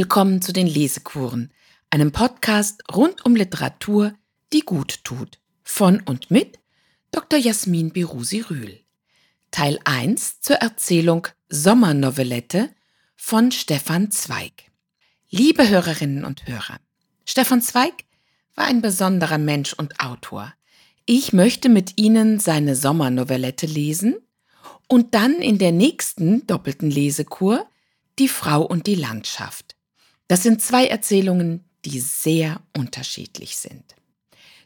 willkommen zu den Lesekuren, einem Podcast rund um Literatur, die gut tut. Von und mit Dr. Jasmin Birusi-Rühl. Teil 1 zur Erzählung Sommernovellette von Stefan Zweig. Liebe Hörerinnen und Hörer, Stefan Zweig war ein besonderer Mensch und Autor. Ich möchte mit Ihnen seine Sommernovellette lesen und dann in der nächsten doppelten Lesekur Die Frau und die Landschaft. Das sind zwei Erzählungen, die sehr unterschiedlich sind.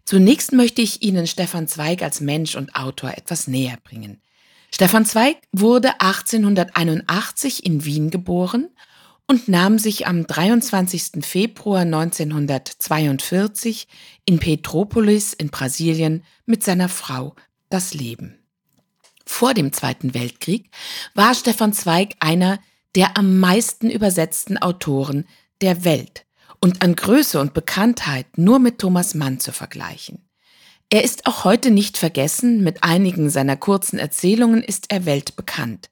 Zunächst möchte ich Ihnen Stefan Zweig als Mensch und Autor etwas näher bringen. Stefan Zweig wurde 1881 in Wien geboren und nahm sich am 23. Februar 1942 in Petropolis in Brasilien mit seiner Frau das Leben. Vor dem Zweiten Weltkrieg war Stefan Zweig einer der am meisten übersetzten Autoren der Welt und an Größe und Bekanntheit nur mit Thomas Mann zu vergleichen. Er ist auch heute nicht vergessen, mit einigen seiner kurzen Erzählungen ist er weltbekannt.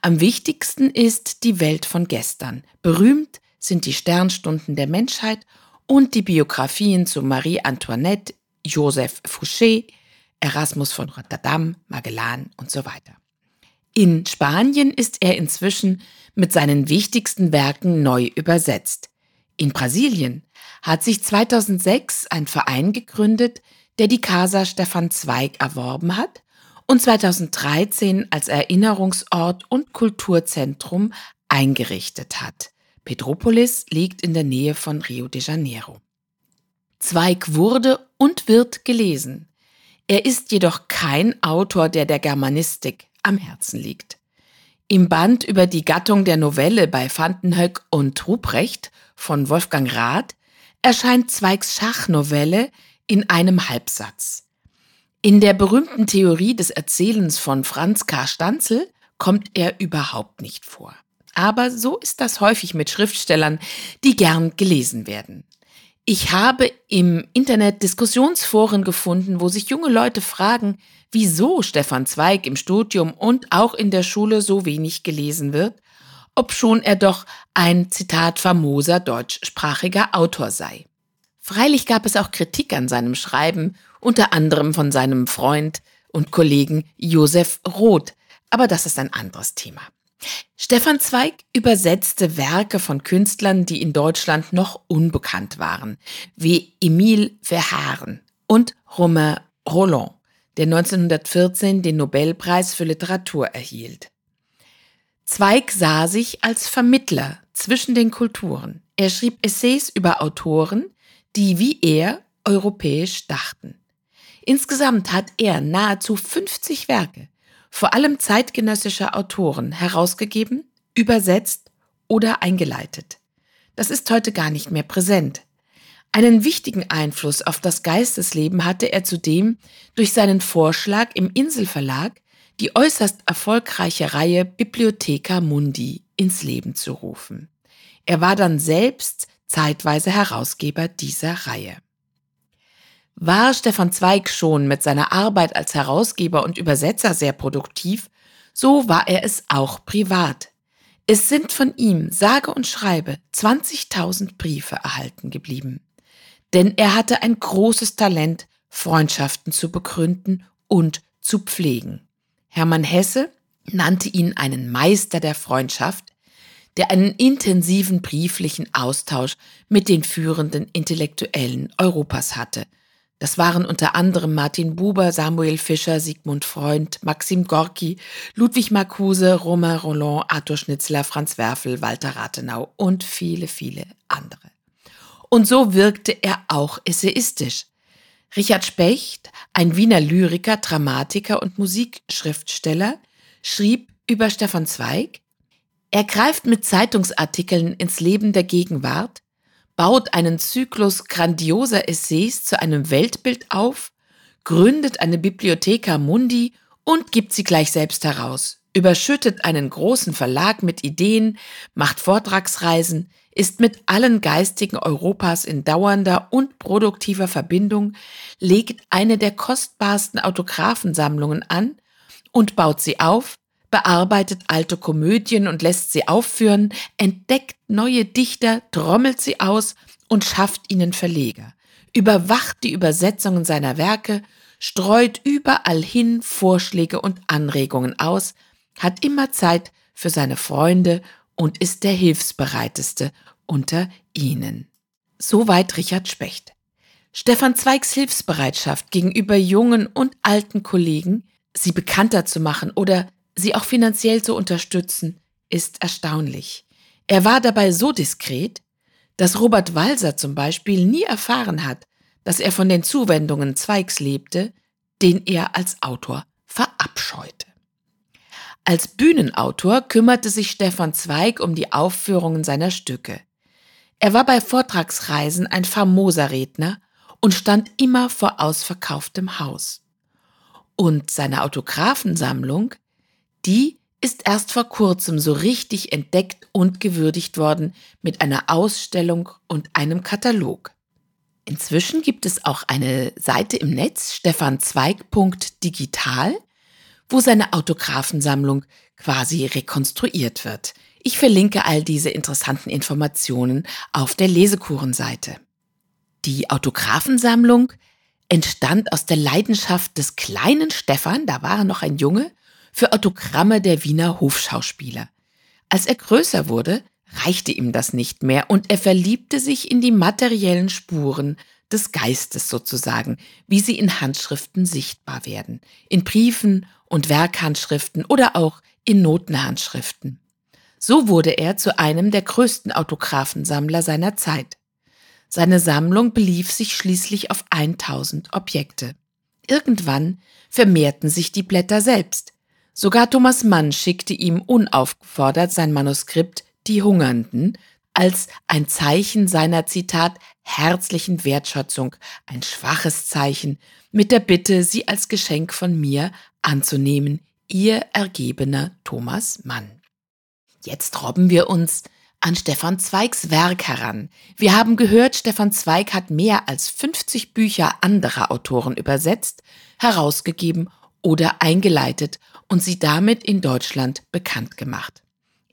Am wichtigsten ist die Welt von gestern. Berühmt sind die Sternstunden der Menschheit und die Biografien zu Marie Antoinette, Joseph Fouché, Erasmus von Rotterdam, Magellan und so weiter. In Spanien ist er inzwischen mit seinen wichtigsten Werken neu übersetzt. In Brasilien hat sich 2006 ein Verein gegründet, der die Casa Stefan Zweig erworben hat und 2013 als Erinnerungsort und Kulturzentrum eingerichtet hat. Petropolis liegt in der Nähe von Rio de Janeiro. Zweig wurde und wird gelesen. Er ist jedoch kein Autor, der der Germanistik am Herzen liegt. Im Band über die Gattung der Novelle bei Vandenhoek und Ruprecht von Wolfgang Rath erscheint Zweigs Schachnovelle in einem Halbsatz. In der berühmten Theorie des Erzählens von Franz K. Stanzel kommt er überhaupt nicht vor. Aber so ist das häufig mit Schriftstellern, die gern gelesen werden. Ich habe im Internet Diskussionsforen gefunden, wo sich junge Leute fragen, wieso Stefan Zweig im Studium und auch in der Schule so wenig gelesen wird, obschon er doch ein Zitat famoser deutschsprachiger Autor sei. Freilich gab es auch Kritik an seinem Schreiben, unter anderem von seinem Freund und Kollegen Josef Roth, aber das ist ein anderes Thema. Stefan Zweig übersetzte Werke von Künstlern, die in Deutschland noch unbekannt waren, wie Emile Verhaeren und Romain Roland, der 1914 den Nobelpreis für Literatur erhielt. Zweig sah sich als Vermittler zwischen den Kulturen. Er schrieb Essays über Autoren, die wie er europäisch dachten. Insgesamt hat er nahezu 50 Werke, vor allem zeitgenössischer Autoren, herausgegeben, übersetzt oder eingeleitet. Das ist heute gar nicht mehr präsent. Einen wichtigen Einfluss auf das Geistesleben hatte er zudem durch seinen Vorschlag im Inselverlag, die äußerst erfolgreiche Reihe Bibliotheca Mundi ins Leben zu rufen. Er war dann selbst zeitweise Herausgeber dieser Reihe. War Stefan Zweig schon mit seiner Arbeit als Herausgeber und Übersetzer sehr produktiv, so war er es auch privat. Es sind von ihm, sage und schreibe, 20.000 Briefe erhalten geblieben. Denn er hatte ein großes Talent, Freundschaften zu begründen und zu pflegen. Hermann Hesse nannte ihn einen Meister der Freundschaft, der einen intensiven brieflichen Austausch mit den führenden Intellektuellen Europas hatte. Das waren unter anderem Martin Buber, Samuel Fischer, Sigmund Freund, Maxim Gorki, Ludwig Marcuse, Romain Roland, Arthur Schnitzler, Franz Werfel, Walter Rathenau und viele, viele andere. Und so wirkte er auch essayistisch. Richard Specht, ein Wiener Lyriker, Dramatiker und Musikschriftsteller, schrieb über Stefan Zweig, er greift mit Zeitungsartikeln ins Leben der Gegenwart, baut einen Zyklus grandioser Essays zu einem Weltbild auf, gründet eine Bibliotheca Mundi und gibt sie gleich selbst heraus, überschüttet einen großen Verlag mit Ideen, macht Vortragsreisen, ist mit allen Geistigen Europas in dauernder und produktiver Verbindung, legt eine der kostbarsten Autographensammlungen an und baut sie auf, bearbeitet alte Komödien und lässt sie aufführen, entdeckt neue Dichter, trommelt sie aus und schafft ihnen Verleger, überwacht die Übersetzungen seiner Werke, streut überall hin Vorschläge und Anregungen aus, hat immer Zeit für seine Freunde und ist der hilfsbereiteste unter ihnen. Soweit Richard Specht. Stefan Zweigs Hilfsbereitschaft gegenüber jungen und alten Kollegen, sie bekannter zu machen oder sie auch finanziell zu unterstützen, ist erstaunlich. Er war dabei so diskret, dass Robert Walser zum Beispiel nie erfahren hat, dass er von den Zuwendungen Zweigs lebte, den er als Autor verabscheute. Als Bühnenautor kümmerte sich Stefan Zweig um die Aufführungen seiner Stücke. Er war bei Vortragsreisen ein famoser Redner und stand immer vor ausverkauftem Haus. Und seine Autographensammlung, die ist erst vor kurzem so richtig entdeckt und gewürdigt worden mit einer Ausstellung und einem Katalog. Inzwischen gibt es auch eine Seite im Netz, stefanzweig.digital, wo seine Autographensammlung quasi rekonstruiert wird. Ich verlinke all diese interessanten Informationen auf der Lesekurenseite. Die Autographensammlung entstand aus der Leidenschaft des kleinen Stefan, da war er noch ein Junge, für Autogramme der Wiener Hofschauspieler. Als er größer wurde, reichte ihm das nicht mehr und er verliebte sich in die materiellen Spuren des Geistes sozusagen, wie sie in Handschriften sichtbar werden, in Briefen und Werkhandschriften oder auch in Notenhandschriften. So wurde er zu einem der größten Autographensammler seiner Zeit. Seine Sammlung belief sich schließlich auf 1000 Objekte. Irgendwann vermehrten sich die Blätter selbst. Sogar Thomas Mann schickte ihm unaufgefordert sein Manuskript Die Hungernden als ein Zeichen seiner Zitat herzlichen Wertschätzung, ein schwaches Zeichen, mit der Bitte, sie als Geschenk von mir anzunehmen, ihr ergebener Thomas Mann. Jetzt robben wir uns an Stefan Zweigs Werk heran. Wir haben gehört, Stefan Zweig hat mehr als 50 Bücher anderer Autoren übersetzt, herausgegeben oder eingeleitet und sie damit in Deutschland bekannt gemacht.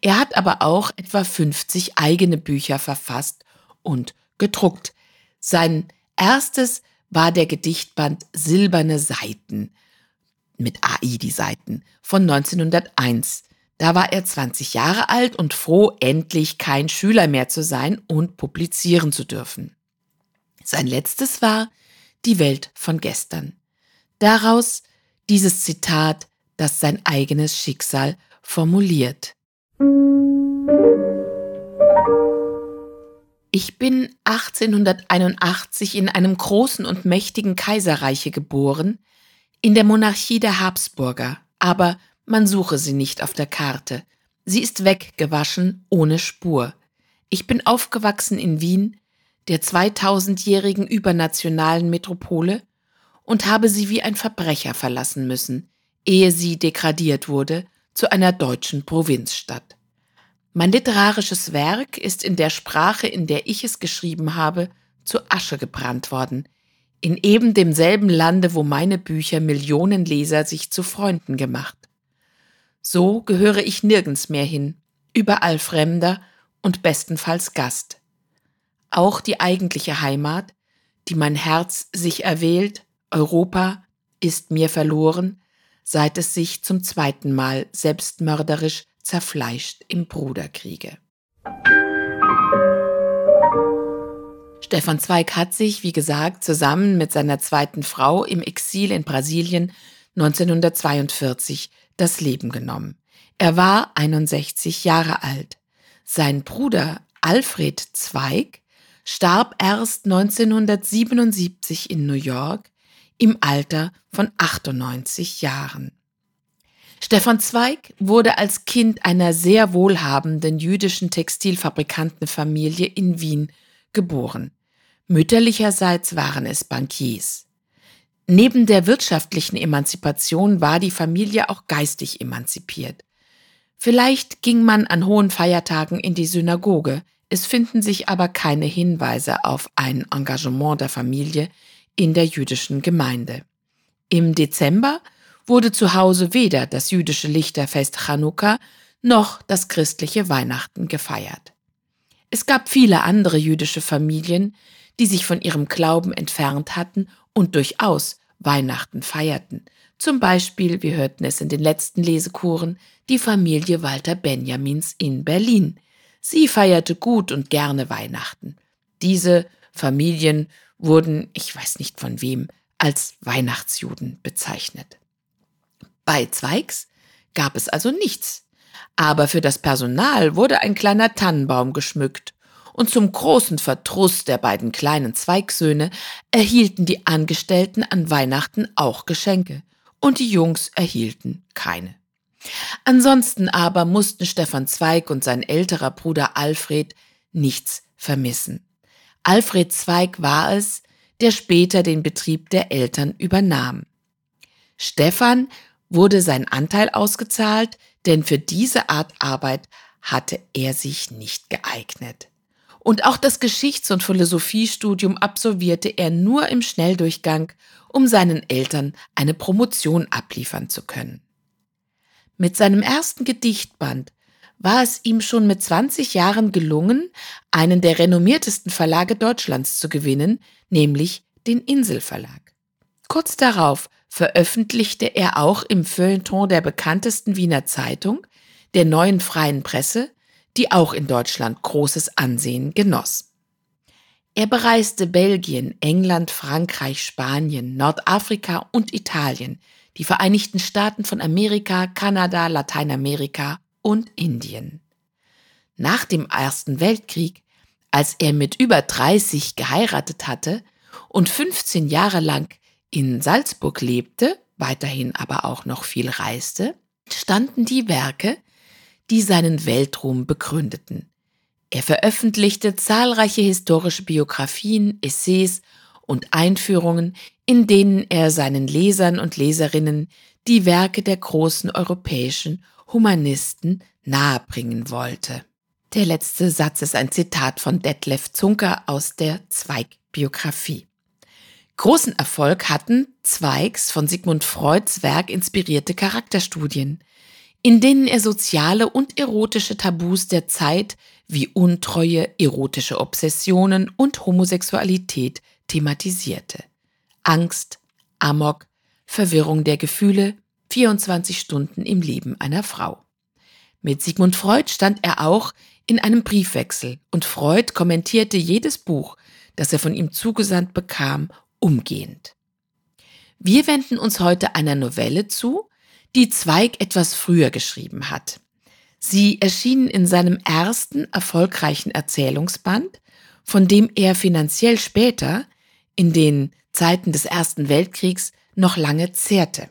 Er hat aber auch etwa 50 eigene Bücher verfasst und gedruckt. Sein erstes war der Gedichtband Silberne Seiten mit AI die Seiten von 1901. Da war er 20 Jahre alt und froh, endlich kein Schüler mehr zu sein und publizieren zu dürfen. Sein letztes war Die Welt von gestern. Daraus dieses Zitat, das sein eigenes Schicksal formuliert. Ich bin 1881 in einem großen und mächtigen Kaiserreiche geboren, in der Monarchie der Habsburger, aber man suche sie nicht auf der Karte. Sie ist weggewaschen, ohne Spur. Ich bin aufgewachsen in Wien, der 2000-jährigen übernationalen Metropole, und habe sie wie ein Verbrecher verlassen müssen, ehe sie degradiert wurde zu einer deutschen Provinzstadt. Mein literarisches Werk ist in der Sprache, in der ich es geschrieben habe, zu Asche gebrannt worden, in eben demselben Lande, wo meine Bücher Millionen Leser sich zu Freunden gemacht. So gehöre ich nirgends mehr hin, überall Fremder und bestenfalls Gast. Auch die eigentliche Heimat, die mein Herz sich erwählt, Europa ist mir verloren, seit es sich zum zweiten Mal selbstmörderisch zerfleischt im Bruderkriege. Stefan Zweig hat sich, wie gesagt, zusammen mit seiner zweiten Frau im Exil in Brasilien 1942 das Leben genommen. Er war 61 Jahre alt. Sein Bruder Alfred Zweig starb erst 1977 in New York im Alter von 98 Jahren. Stefan Zweig wurde als Kind einer sehr wohlhabenden jüdischen Textilfabrikantenfamilie in Wien geboren. Mütterlicherseits waren es Bankiers. Neben der wirtschaftlichen Emanzipation war die Familie auch geistig emanzipiert. Vielleicht ging man an hohen Feiertagen in die Synagoge, es finden sich aber keine Hinweise auf ein Engagement der Familie in der jüdischen Gemeinde. Im Dezember wurde zu Hause weder das jüdische Lichterfest Chanukka noch das christliche Weihnachten gefeiert. Es gab viele andere jüdische Familien, die sich von ihrem Glauben entfernt hatten und durchaus Weihnachten feierten. Zum Beispiel, wir hörten es in den letzten Lesekuren, die Familie Walter Benjamins in Berlin. Sie feierte gut und gerne Weihnachten. Diese Familien wurden, ich weiß nicht von wem, als Weihnachtsjuden bezeichnet. Bei Zweigs gab es also nichts. Aber für das Personal wurde ein kleiner Tannenbaum geschmückt. Und zum großen Verdruss der beiden kleinen Zweigsöhne erhielten die Angestellten an Weihnachten auch Geschenke. Und die Jungs erhielten keine. Ansonsten aber mussten Stefan Zweig und sein älterer Bruder Alfred nichts vermissen. Alfred Zweig war es, der später den Betrieb der Eltern übernahm. Stefan wurde sein Anteil ausgezahlt, denn für diese Art Arbeit hatte er sich nicht geeignet. Und auch das Geschichts- und Philosophiestudium absolvierte er nur im Schnelldurchgang, um seinen Eltern eine Promotion abliefern zu können. Mit seinem ersten Gedichtband war es ihm schon mit 20 Jahren gelungen, einen der renommiertesten Verlage Deutschlands zu gewinnen, nämlich den Inselverlag. Kurz darauf veröffentlichte er auch im Feuilleton der bekanntesten Wiener Zeitung, der neuen freien Presse, die auch in Deutschland großes Ansehen genoss. Er bereiste Belgien, England, Frankreich, Spanien, Nordafrika und Italien, die Vereinigten Staaten von Amerika, Kanada, Lateinamerika und Indien. Nach dem Ersten Weltkrieg, als er mit über 30 geheiratet hatte und 15 Jahre lang in Salzburg lebte, weiterhin aber auch noch viel reiste, standen die Werke, die seinen Weltruhm begründeten. Er veröffentlichte zahlreiche historische Biografien, Essays und Einführungen, in denen er seinen Lesern und Leserinnen die Werke der großen europäischen Humanisten nahebringen wollte. Der letzte Satz ist ein Zitat von Detlef Zunker aus der Zweig-Biografie. Großen Erfolg hatten Zweigs von Sigmund Freuds Werk inspirierte Charakterstudien, in denen er soziale und erotische Tabus der Zeit wie Untreue, erotische Obsessionen und Homosexualität thematisierte. Angst, Amok, Verwirrung der Gefühle, 24 Stunden im Leben einer Frau. Mit Sigmund Freud stand er auch in einem Briefwechsel und Freud kommentierte jedes Buch, das er von ihm zugesandt bekam, umgehend. Wir wenden uns heute einer Novelle zu, die Zweig etwas früher geschrieben hat. Sie erschien in seinem ersten erfolgreichen Erzählungsband, von dem er finanziell später in den Zeiten des Ersten Weltkriegs noch lange zehrte.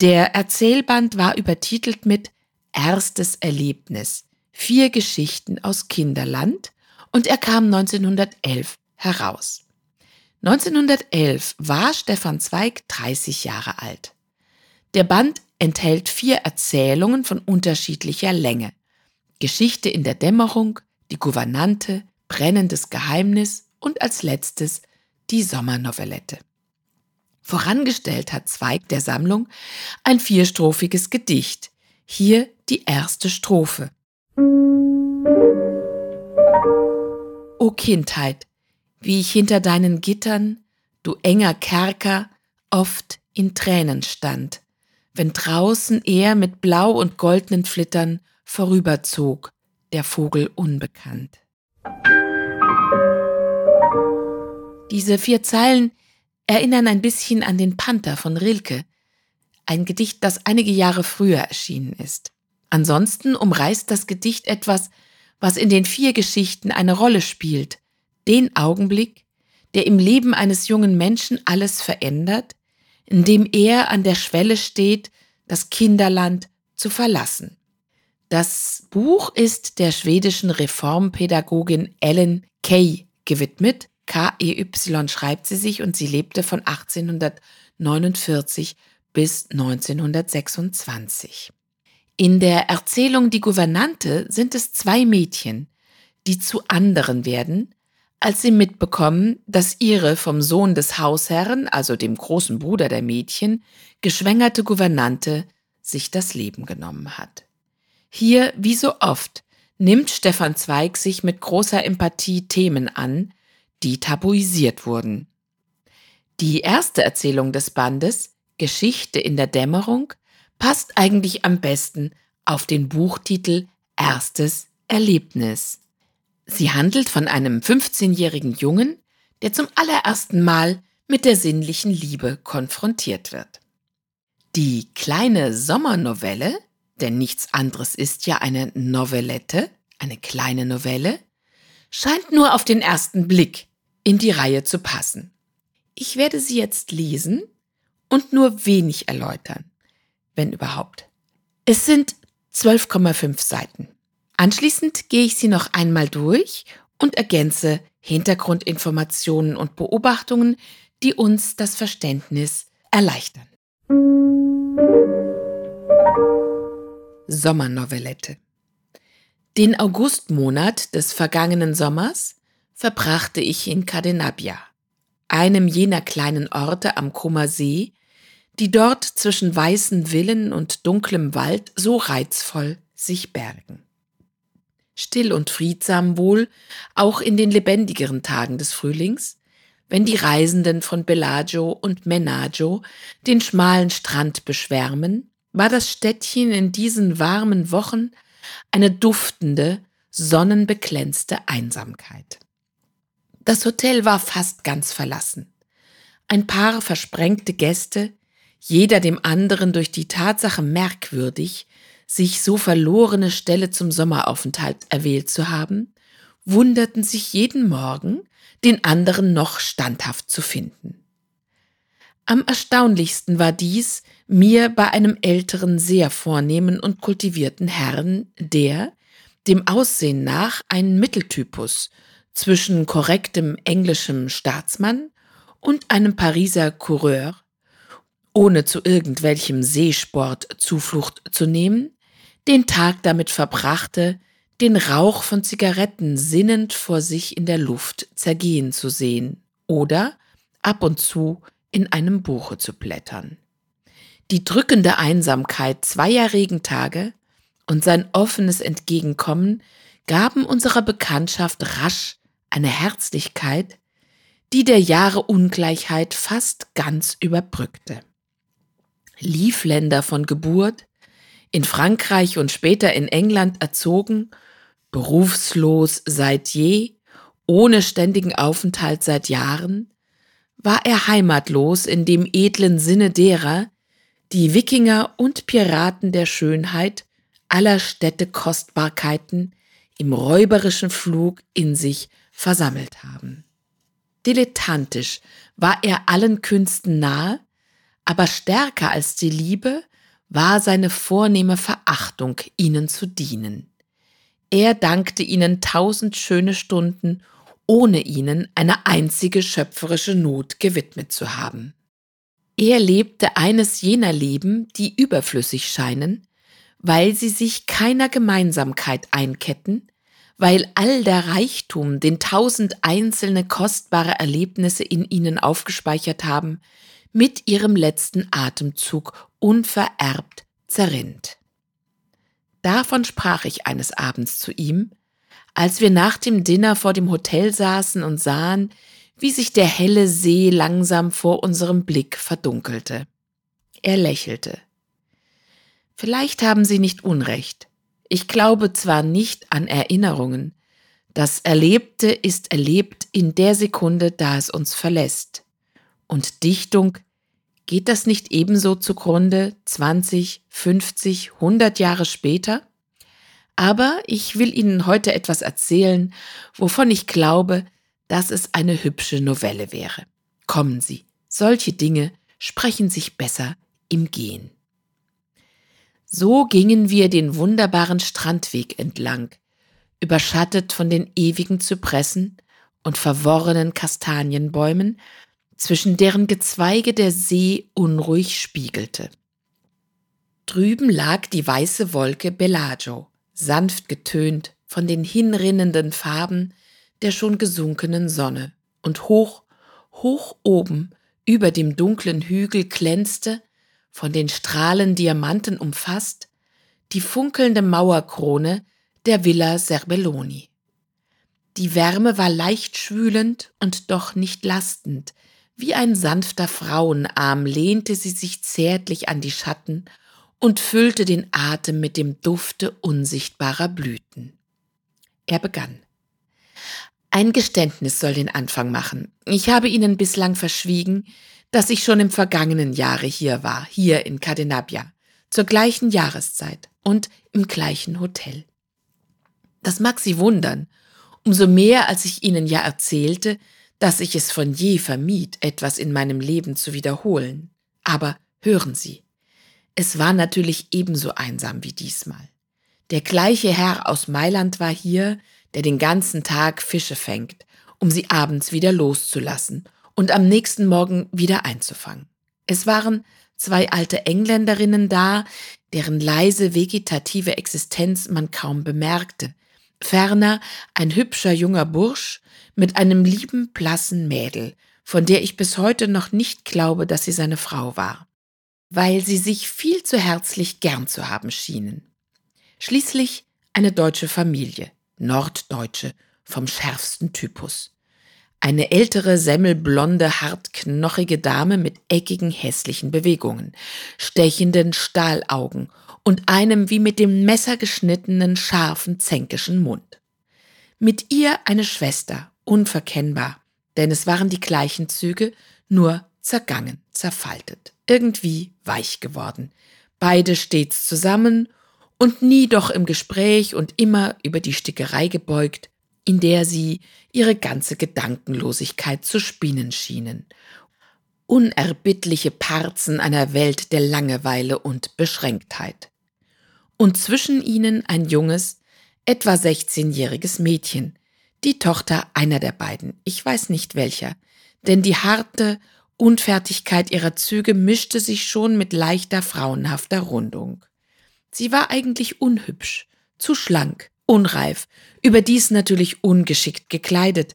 Der Erzählband war übertitelt mit Erstes Erlebnis, vier Geschichten aus Kinderland und er kam 1911 heraus. 1911 war Stefan Zweig 30 Jahre alt. Der Band enthält vier Erzählungen von unterschiedlicher Länge. Geschichte in der Dämmerung, die Gouvernante, brennendes Geheimnis und als letztes die Sommernovellette. Vorangestellt hat Zweig der Sammlung ein vierstrophiges Gedicht. Hier die erste Strophe. O Kindheit, wie ich hinter deinen Gittern, du enger Kerker, oft in Tränen stand, wenn draußen er mit blau und goldnen Flittern vorüberzog, der Vogel unbekannt. Diese vier Zeilen erinnern ein bisschen an den Panther von Rilke, ein Gedicht, das einige Jahre früher erschienen ist. Ansonsten umreißt das Gedicht etwas, was in den vier Geschichten eine Rolle spielt, den Augenblick, der im Leben eines jungen Menschen alles verändert, indem er an der Schwelle steht, das Kinderland zu verlassen. Das Buch ist der schwedischen Reformpädagogin Ellen Kay gewidmet K-E-Y schreibt sie sich und sie lebte von 1849 bis 1926. In der Erzählung Die Gouvernante sind es zwei Mädchen, die zu anderen werden, als sie mitbekommen, dass ihre vom Sohn des Hausherrn, also dem großen Bruder der Mädchen, geschwängerte Gouvernante sich das Leben genommen hat. Hier, wie so oft, nimmt Stefan Zweig sich mit großer Empathie Themen an, die tabuisiert wurden. Die erste Erzählung des Bandes, Geschichte in der Dämmerung, passt eigentlich am besten auf den Buchtitel Erstes Erlebnis. Sie handelt von einem 15-jährigen Jungen, der zum allerersten Mal mit der sinnlichen Liebe konfrontiert wird. Die kleine Sommernovelle, denn nichts anderes ist ja eine Novellette, eine kleine Novelle, scheint nur auf den ersten Blick in die Reihe zu passen. Ich werde sie jetzt lesen und nur wenig erläutern, wenn überhaupt. Es sind 12,5 Seiten. Anschließend gehe ich sie noch einmal durch und ergänze Hintergrundinformationen und Beobachtungen, die uns das Verständnis erleichtern. Sommernovellette Den Augustmonat des vergangenen Sommers verbrachte ich in Cadenabia, einem jener kleinen Orte am Comer See, die dort zwischen weißen Villen und dunklem Wald so reizvoll sich bergen. Still und friedsam wohl, auch in den lebendigeren Tagen des Frühlings, wenn die Reisenden von Bellagio und Menaggio den schmalen Strand beschwärmen, war das Städtchen in diesen warmen Wochen eine duftende, sonnenbeglänzte Einsamkeit. Das Hotel war fast ganz verlassen. Ein paar versprengte Gäste, jeder dem anderen durch die Tatsache merkwürdig, sich so verlorene Stelle zum Sommeraufenthalt erwählt zu haben, wunderten sich jeden Morgen, den anderen noch standhaft zu finden. Am erstaunlichsten war dies mir bei einem älteren, sehr vornehmen und kultivierten Herrn, der, dem Aussehen nach, ein Mitteltypus zwischen korrektem englischem Staatsmann und einem Pariser Coureur, ohne zu irgendwelchem Seesport Zuflucht zu nehmen, den Tag damit verbrachte, den Rauch von Zigaretten sinnend vor sich in der Luft zergehen zu sehen oder ab und zu in einem Buche zu blättern. Die drückende Einsamkeit zweier Regentage und sein offenes Entgegenkommen gaben unserer Bekanntschaft rasch eine Herzlichkeit, die der Jahre Ungleichheit fast ganz überbrückte. Liefländer von Geburt, in Frankreich und später in England erzogen, berufslos seit je, ohne ständigen Aufenthalt seit Jahren, war er heimatlos in dem edlen Sinne derer, die Wikinger und Piraten der Schönheit aller Städte Kostbarkeiten im räuberischen Flug in sich versammelt haben. Dilettantisch war er allen Künsten nahe, aber stärker als die Liebe war seine vornehme Verachtung, ihnen zu dienen. Er dankte ihnen tausend schöne Stunden, ohne ihnen eine einzige schöpferische Not gewidmet zu haben. Er lebte eines jener Leben, die überflüssig scheinen, weil sie sich keiner Gemeinsamkeit einketten, weil all der Reichtum, den tausend einzelne kostbare Erlebnisse in ihnen aufgespeichert haben, mit ihrem letzten Atemzug unvererbt zerrinnt. Davon sprach ich eines Abends zu ihm, als wir nach dem Dinner vor dem Hotel saßen und sahen, wie sich der helle See langsam vor unserem Blick verdunkelte. Er lächelte. Vielleicht haben Sie nicht Unrecht. Ich glaube zwar nicht an Erinnerungen, das Erlebte ist erlebt in der Sekunde, da es uns verlässt. Und Dichtung, geht das nicht ebenso zugrunde 20, 50, 100 Jahre später? Aber ich will Ihnen heute etwas erzählen, wovon ich glaube, dass es eine hübsche Novelle wäre. Kommen Sie, solche Dinge sprechen sich besser im Gehen. So gingen wir den wunderbaren Strandweg entlang, überschattet von den ewigen Zypressen und verworrenen Kastanienbäumen, zwischen deren Gezweige der See unruhig spiegelte. Drüben lag die weiße Wolke Bellagio, sanft getönt von den hinrinnenden Farben der schon gesunkenen Sonne, und hoch, hoch oben über dem dunklen Hügel glänzte, von den Strahlen Diamanten umfasst, die funkelnde Mauerkrone der Villa Serbelloni. Die Wärme war leicht schwülend und doch nicht lastend, wie ein sanfter Frauenarm lehnte sie sich zärtlich an die Schatten und füllte den Atem mit dem Dufte unsichtbarer Blüten. Er begann. Ein Geständnis soll den Anfang machen. Ich habe Ihnen bislang verschwiegen, dass ich schon im vergangenen Jahre hier war, hier in Cadenabia, zur gleichen Jahreszeit und im gleichen Hotel. Das mag Sie wundern, umso mehr als ich Ihnen ja erzählte, dass ich es von je vermied, etwas in meinem Leben zu wiederholen. Aber hören Sie, es war natürlich ebenso einsam wie diesmal. Der gleiche Herr aus Mailand war hier, der den ganzen Tag Fische fängt, um sie abends wieder loszulassen und am nächsten Morgen wieder einzufangen. Es waren zwei alte Engländerinnen da, deren leise vegetative Existenz man kaum bemerkte, ferner ein hübscher junger Bursch mit einem lieben blassen Mädel, von der ich bis heute noch nicht glaube, dass sie seine Frau war, weil sie sich viel zu herzlich gern zu haben schienen. Schließlich eine deutsche Familie, Norddeutsche vom schärfsten Typus. Eine ältere, semmelblonde, hartknochige Dame mit eckigen, hässlichen Bewegungen, stechenden Stahlaugen und einem wie mit dem Messer geschnittenen, scharfen, zänkischen Mund. Mit ihr eine Schwester, unverkennbar, denn es waren die gleichen Züge, nur zergangen, zerfaltet, irgendwie weich geworden. Beide stets zusammen und nie doch im Gespräch und immer über die Stickerei gebeugt, in der sie ihre ganze Gedankenlosigkeit zu spinnen schienen. Unerbittliche Parzen einer Welt der Langeweile und Beschränktheit. Und zwischen ihnen ein junges, etwa 16-jähriges Mädchen, die Tochter einer der beiden, ich weiß nicht welcher, denn die harte Unfertigkeit ihrer Züge mischte sich schon mit leichter frauenhafter Rundung. Sie war eigentlich unhübsch, zu schlank, unreif, überdies natürlich ungeschickt gekleidet,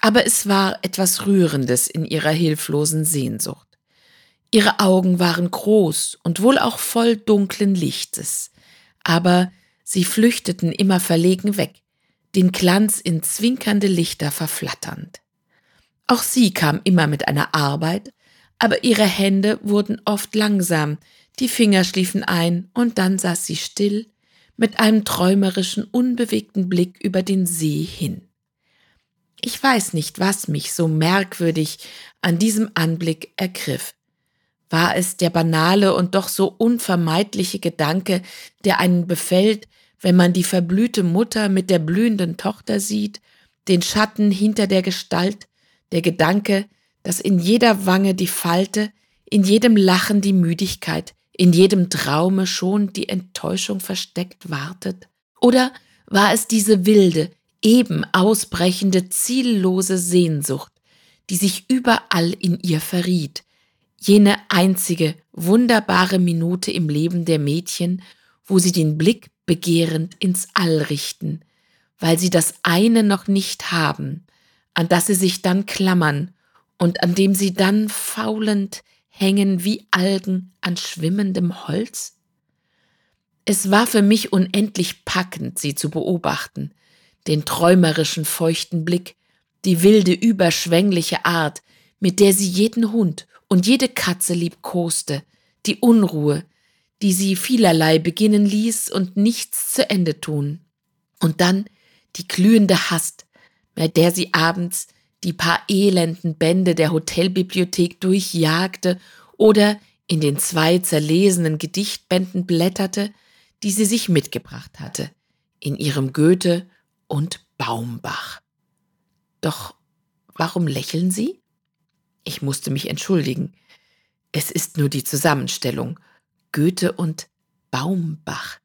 aber es war etwas Rührendes in ihrer hilflosen Sehnsucht. Ihre Augen waren groß und wohl auch voll dunklen Lichtes, aber sie flüchteten immer verlegen weg, den Glanz in zwinkernde Lichter verflatternd. Auch sie kam immer mit einer Arbeit, aber ihre Hände wurden oft langsam, die Finger schliefen ein, und dann saß sie still, mit einem träumerischen, unbewegten Blick über den See hin. Ich weiß nicht, was mich so merkwürdig an diesem Anblick ergriff. War es der banale und doch so unvermeidliche Gedanke, der einen befällt, wenn man die verblühte Mutter mit der blühenden Tochter sieht, den Schatten hinter der Gestalt, der Gedanke, dass in jeder Wange die Falte, in jedem Lachen die Müdigkeit, in jedem Traume schon die Enttäuschung versteckt wartet? Oder war es diese wilde, eben ausbrechende, ziellose Sehnsucht, die sich überall in ihr verriet, jene einzige, wunderbare Minute im Leben der Mädchen, wo sie den Blick begehrend ins All richten, weil sie das eine noch nicht haben, an das sie sich dann klammern und an dem sie dann faulend hängen wie Algen an schwimmendem Holz? Es war für mich unendlich packend, sie zu beobachten, den träumerischen feuchten Blick, die wilde, überschwängliche Art, mit der sie jeden Hund und jede Katze liebkoste, die Unruhe, die sie vielerlei beginnen ließ und nichts zu Ende tun. Und dann die glühende Hast, mit der sie abends die paar elenden Bände der Hotelbibliothek durchjagte oder in den zwei zerlesenen Gedichtbänden blätterte, die sie sich mitgebracht hatte, in ihrem Goethe und Baumbach. Doch warum lächeln Sie? Ich musste mich entschuldigen. Es ist nur die Zusammenstellung. Goethe und Baumbach.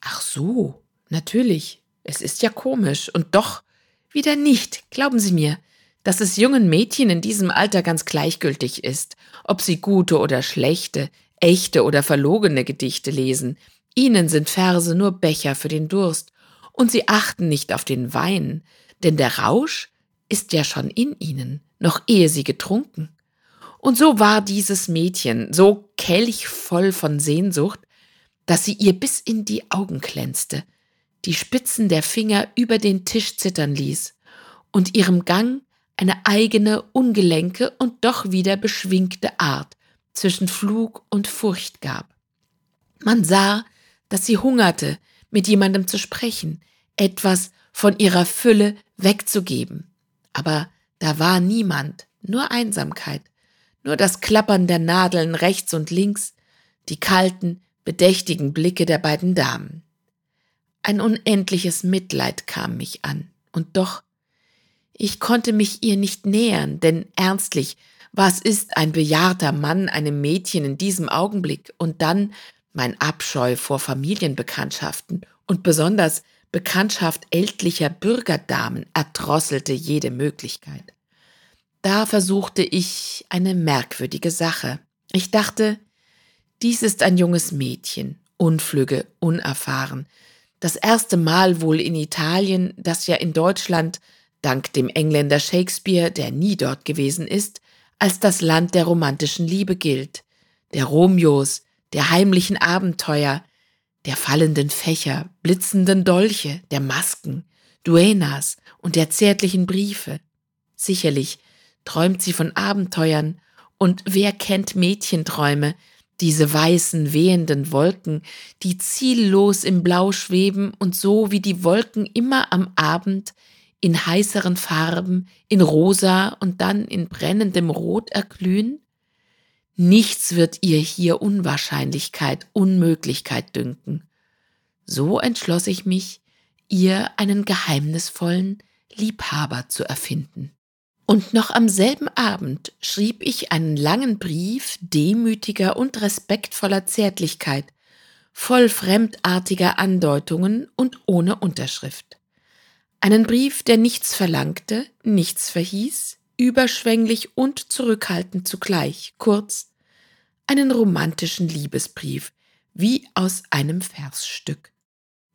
Ach so, natürlich. Es ist ja komisch. Und doch wieder nicht, glauben Sie mir, dass es jungen Mädchen in diesem Alter ganz gleichgültig ist, ob sie gute oder schlechte, echte oder verlogene Gedichte lesen. Ihnen sind Verse nur Becher für den Durst, und sie achten nicht auf den Wein, denn der Rausch ist ja schon in ihnen, noch ehe sie getrunken. Und so war dieses Mädchen so kelchvoll von Sehnsucht, dass sie ihr bis in die Augen glänzte, die Spitzen der Finger über den Tisch zittern ließ und ihrem Gang eine eigene, ungelenke und doch wieder beschwingte Art zwischen Flug und Furcht gab. Man sah, dass sie hungerte, mit jemandem zu sprechen, etwas von ihrer Fülle wegzugeben. Aber da war niemand, nur Einsamkeit, nur das Klappern der Nadeln rechts und links, die kalten, bedächtigen Blicke der beiden Damen. Ein unendliches Mitleid kam mich an, und doch, ich konnte mich ihr nicht nähern, denn ernstlich, was ist ein bejahrter Mann einem Mädchen in diesem Augenblick und dann mein Abscheu vor Familienbekanntschaften und besonders Bekanntschaft ältlicher Bürgerdamen erdrosselte jede Möglichkeit. Da versuchte ich eine merkwürdige Sache. Ich dachte, dies ist ein junges Mädchen, unflügge, unerfahren, das erste Mal wohl in Italien, das ja in Deutschland, dank dem Engländer Shakespeare, der nie dort gewesen ist, als das Land der romantischen Liebe gilt, der Romeos, der heimlichen Abenteuer, der fallenden Fächer, blitzenden Dolche, der Masken, Duenas und der zärtlichen Briefe. Sicherlich träumt sie von Abenteuern, und wer kennt Mädchenträume, diese weißen, wehenden Wolken, die ziellos im Blau schweben und so wie die Wolken immer am Abend in heißeren Farben, in rosa und dann in brennendem Rot erglühen? Nichts wird ihr hier Unwahrscheinlichkeit, Unmöglichkeit dünken. So entschloss ich mich, ihr einen geheimnisvollen Liebhaber zu erfinden. Und noch am selben Abend schrieb ich einen langen Brief demütiger und respektvoller Zärtlichkeit, voll fremdartiger Andeutungen und ohne Unterschrift. Einen Brief, der nichts verlangte, nichts verhieß, überschwänglich und zurückhaltend zugleich, kurz einen romantischen Liebesbrief, wie aus einem Versstück.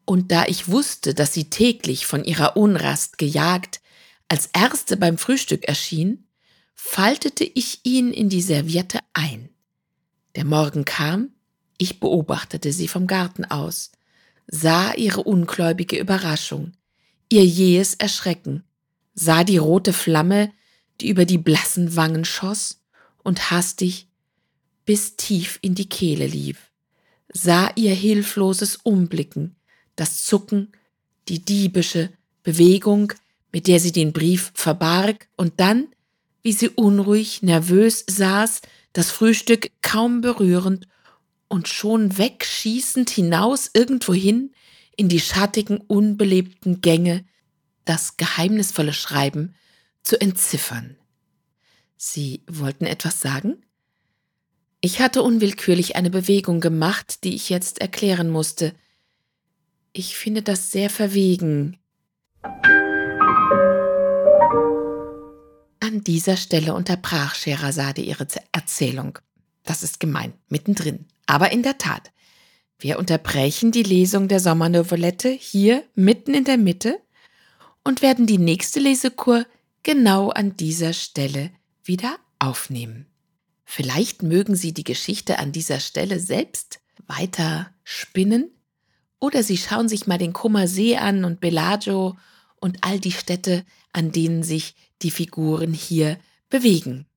Und da ich wusste, dass sie täglich von ihrer Unrast gejagt als erste beim Frühstück erschien, faltete ich ihn in die Serviette ein. Der Morgen kam, ich beobachtete sie vom Garten aus, sah ihre ungläubige Überraschung, ihr jähes Erschrecken, sah die rote Flamme, die über die blassen Wangen schoss und hastig bis tief in die Kehle lief, sah ihr hilfloses Umblicken, das Zucken, die diebische Bewegung, mit der sie den Brief verbarg, und dann, wie sie unruhig, nervös saß, das Frühstück kaum berührend und schon wegschießend hinaus irgendwohin in die schattigen, unbelebten Gänge, das geheimnisvolle Schreiben zu entziffern. Sie wollten etwas sagen? Ich hatte unwillkürlich eine Bewegung gemacht, die ich jetzt erklären musste. Ich finde das sehr verwegen. An dieser Stelle unterbrach Scheherazade ihre Erzählung. Das ist gemein, mittendrin. Aber in der Tat, wir unterbrechen die Lesung der Sommernovelette hier mitten in der Mitte und werden die nächste Lesekur genau an dieser Stelle wieder aufnehmen. Vielleicht mögen Sie die Geschichte an dieser Stelle selbst weiter spinnen oder Sie schauen sich mal den Kummersee an und Bellagio und all die Städte, an denen sich die Figuren hier bewegen.